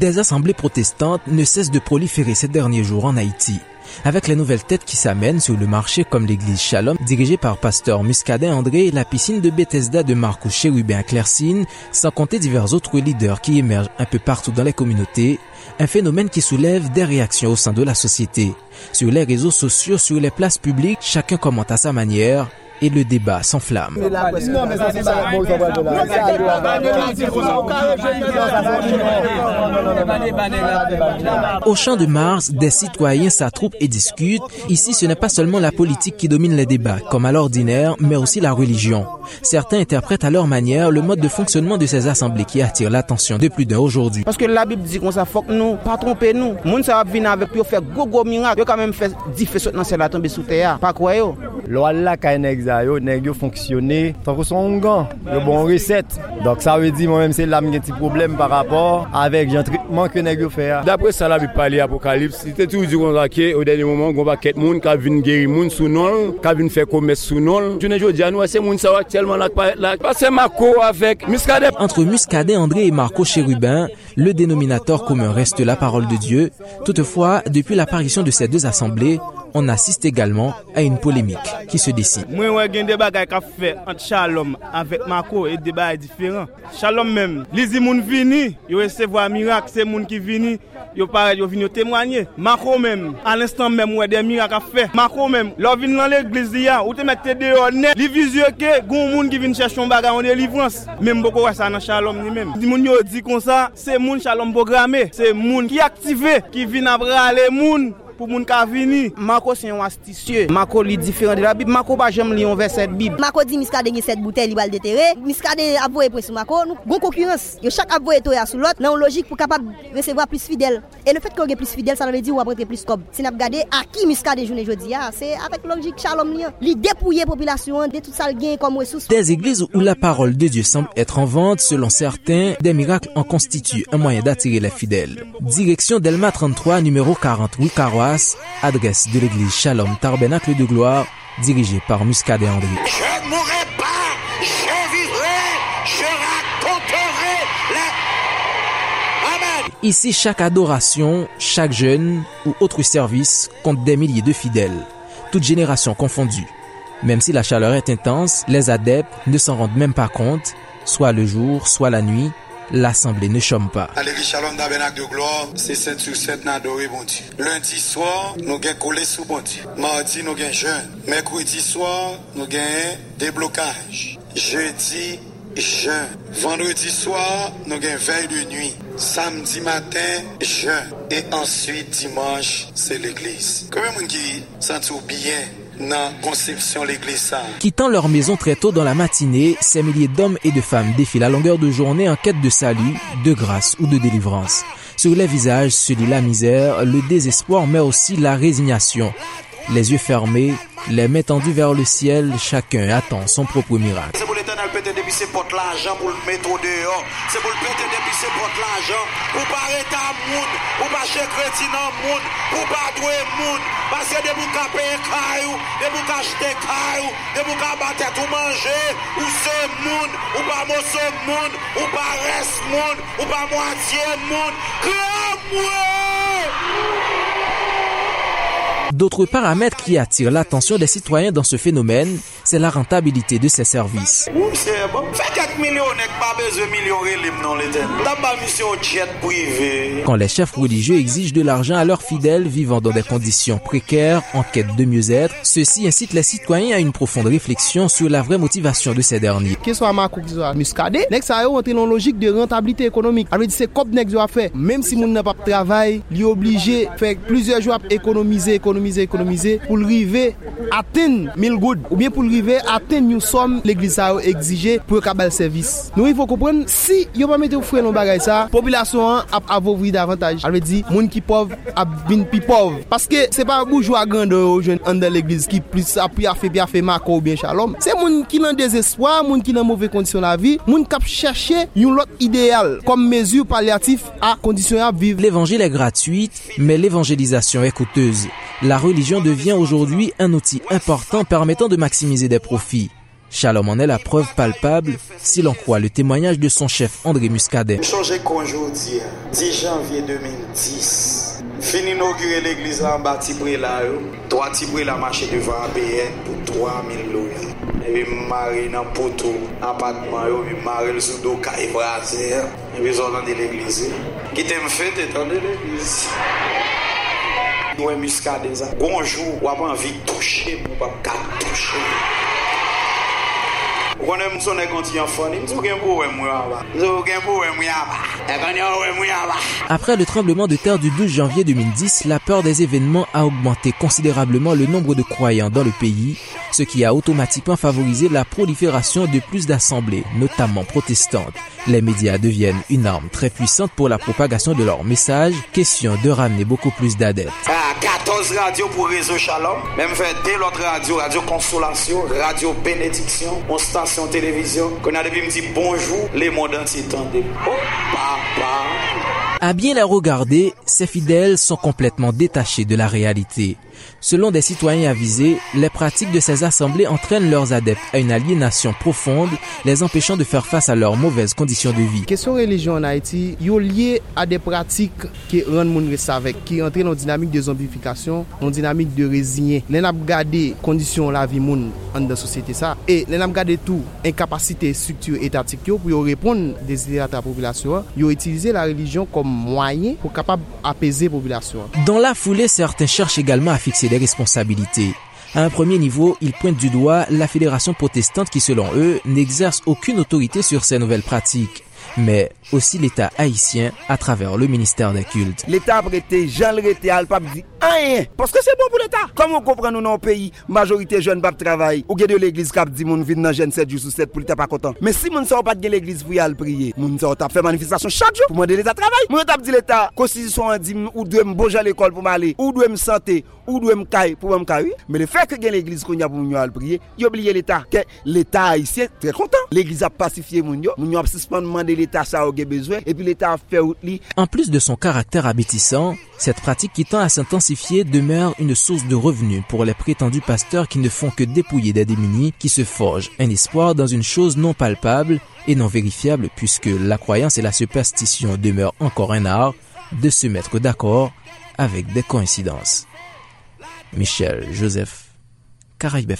Des assemblées protestantes ne cessent de proliférer ces derniers jours en Haïti. Avec les nouvelles têtes qui s'amènent sur le marché comme l'église Shalom, dirigée par pasteur Muscadet André, la piscine de Bethesda de Marcus Chérubin Clercine, sans compter divers autres leaders qui émergent un peu partout dans les communautés, un phénomène qui soulève des réactions au sein de la société. Sur les réseaux sociaux, sur les places publiques, chacun commente à sa manière et le débat s'enflamme. Au champ de Mars, des citoyens s'attroupent et discutent. Ici, ce n'est pas seulement la politique qui domine les débats, comme à l'ordinaire, mais aussi la religion. Certains interprètent à leur manière le mode de fonctionnement de ces assemblées qui attire l'attention de plus d'un aujourd'hui. Parce que la Bible dit qu'on ça faut que nous pas tromper nous. Moun ça va venir avec pour faire gros miracle. Yo quand même fait 10 feux dans la tomber sous terre. Pas quoi yo. Loi là quand ça yo nèg yo fonctionner tant que son gant yo bon recette donc ça veut dire moi même c'est là un petit problème par rapport avec le traitement que nèg yo fait. D'après ça la Bible parler apocalypse. C'était toujours dit qu'on que au dernier moment on va quête monde qui vinn guérir monde sous nom qui vinn faire commerce sous nom je ne dis à nous c'est monde ça actuellement là là. C'est Marco avec Muscadet. Entre Muscadet André et Marco Chérubin le dénominateur commun reste la parole de Dieu. Toutefois depuis l'apparition de ces deux assemblées on assiste également à une polémique qui se décide. Moi, ouais, un débat qui a fait entre Shalom avec Marco et débat est différent. Shalom même, les gens vini, ils recevoir miracle, c'est moun qui vini, ils parlent, ils viennent témoigner. Marco même, à l'instant même, ouais, des miracles a fait. Marco même, leur vient dans l'église, ou te mettre dehors net, les visieux que, gon moun qui vient chercher un bagage en délivrance. Même beaucoup ça dans Shalom ni même. Les yo dit comme ça, c'est moun Shalom programmé, c'est moun qui activé, qui vient après les moun pour moun ka vini. Marco c'est un astucieux. Marco li différent de la Bible. Marco pas jamais li un verset Bible. Marco dit miska de cette bouteille li bal déterrer. Miska de avoyer pour Marco. Nous gon concurrence. Yo chaque avoyer to sur l'autre. Non logique pour capable recevoir plus fidèle. Et le fait qu'on est plus fidèle ça veut dire ou après plus cob. Si n'a regardé à qui miska de journée jodi c'est avec logique Shalom li. Li dépouiller population de tout ça le gain comme ressource. Des églises où la parole de Dieu semble être en vente selon certains, des miracles en constituent un moyen d'attirer les fidèles. Direction Delma 33 numéro 40 Adresse de l'église Shalom Tarbenacle de Gloire, dirigée par Muscadet André. Je ne mourrai pas, je vivrai, je raconterai la... Amen. Ici, chaque adoration, chaque jeûne ou autre service compte des milliers de fidèles, toutes générations confondues. Même si la chaleur est intense, les adeptes ne s'en rendent même pas compte, soit le jour, soit la nuit, l'Assemblée ne chôme pas. Alevi Shalom Dabenak de Gloire, se 7 sur 7 nan adoré bon Dieu. Lundi soir, nou gen kole sou bon Dieu. Mardi nou gen jeûne. Mercredi soir, nou gen déblocage. Jeudi, jeûne. Vendredi soir, nou gen veille de nuit. Samedi matin, jeûne. Et ensuite, dimanche, se l'église. Kome moun ki santi ou biyen? Quittant leur maison très tôt dans la matinée, ces milliers d'hommes et de femmes défilent à longueur de journée en quête de salut, de grâce ou de délivrance. Sur les visages se lit la misère, le désespoir, mais aussi la résignation. Les yeux fermés, les mains tendues vers le ciel, chacun attend son propre miracle. le péter depuis ses portes l'argent pour le mettre au dehors. C'est pour le péter depuis ses portes l'argent. Pour pas arrêter à monde, pour pas chez chrétien dans monde, pour pas douer monde. Parce que de vous payer caillou, de vous acheter caillou, de vous battre tout manger, ou c'est monde, ou pas morceau monde, ou pas reste monde, ou pas moitié monde. Grand monde! D'autres paramètres qui attirent l'attention des citoyens dans ce phénomène, c'est la rentabilité de ces services. Quand les chefs religieux exigent de l'argent à leurs fidèles vivant dans des conditions précaires, en quête de mieux-être, ceci incite les citoyens à une profonde réflexion sur la vraie motivation de ces derniers. Qu'il soit Marco, qu'il soit Muscadet, ça a une logique de rentabilité économique. Alors, c'est a fait, même si mon n'a pas de travail, il est obligé de faire plusieurs jours à économiser, économiser, ekonomize, ekonomize pou l'rive aten 1000 goud ou bien pou l'rive aten yon som l'eglise sa yo exige pou kabal servis. Nou yon fò kompren, si yon pa mette ou fre non bagay sa, populasyon an ap avovri davantage. Alve di, moun ki pov ap bin pi pov. Paske se pa boujwa gande ou jen an dan l'eglise ki plus api afe pi afe mako ou bien chalom. Se moun ki nan desespoi, moun ki nan mouve kondisyon la vi, moun kap chache yon lot ideal kom mezu paliatif a kondisyon ap viv. L'évangile est gratuite, mais l'évangélisation est coûteuse. La religion devient aujourd'hui un outil important permettant de maximiser des profits. Shalom en est la preuve palpable si l'on croit le témoignage de son chef André Muscadet. Changé conjoudi, 10 janvier 2010. Fin inauguré l'église en bas Tibrela, trois Tibrela marché devant ABN pour 3000 loyers. Et puis maré dans poteau, appartement, et puis maré le sous dos, caille braser, et puis on de l'église. Qui t'aime fait, étant de l'église. Ouais, muscade, ça. Bonjour, ou pas envie de toucher, ou pas toucher. Après le tremblement de terre du 12 janvier 2010, la peur des événements a augmenté considérablement le nombre de croyants dans le pays, ce qui a automatiquement favorisé la prolifération de plus d'assemblées, notamment protestantes. Les médias deviennent une arme très puissante pour la propagation de leurs messages, question de ramener beaucoup plus d'adeptes. 14 radios pour Réseau Shalom, même fait dès l'autre radio, Radio Consolation, Radio Bénédiction, on station télévision, qu'on a depuis me dit bonjour, les mondes entiers. Oh, papa. À bien la regarder, ces fidèles sont complètement détachés de la réalité. Selon des citoyens avisés, les pratiques de ces assemblées entraînent leurs adeptes à une aliénation profonde, les empêchant de faire face à leurs mauvaises conditions de vie. Question religion en Haïti, yo lié à des pratiques qui rendent reste avec, qui entraînent une dynamique de zombification, une dynamique de résigner. Les n'a gardé conditions la vie moun en de société ça et les n'a gardé tout incapacité structure étatique pour répondre des idées à la population, yo utilisé la religion comme moyen pour capable apaiser la population. Dans la foulée, certains cherchent également à fixer des responsabilités. À un premier niveau, ils pointent du doigt la fédération protestante qui, selon eux, n'exerce aucune autorité sur ces nouvelles pratiques mais aussi l'État haïtien à travers le ministère des cultes. L'État prêté, j'en l'été al pape dit rien, parce que c'est bon pour l'État. Comme on comprend nous dans le pays, majorité jeunes pas travail, ou de l'église cap dit moun vide dans jeune 7 jours sur 7 pour l'État pas content. Mais si moun sort pas de l'église pour y aller prier, moun sort t'a fait manifestation chaque jour pour demander l'État travail. Moun t'a dit l'État, constitution en dit ou doit me bouger à l'école pour m'aller, ou doit me santé, ou doit me caille pour me caille. Mais le fait que gagne l'église qu'on y a pour moun aller prier, y oublier l'État. L'État haïtien très content. L'église a pacifié moun yo, moun yo a suspendre demander En plus de son caractère abétissant, cette pratique qui tend à s'intensifier demeure une source de revenus pour les prétendus pasteurs qui ne font que dépouiller des démunis, qui se forgent un espoir dans une chose non palpable et non vérifiable puisque la croyance et la superstition demeurent encore un art de se mettre d'accord avec des coïncidences. Michel Joseph Caraïbes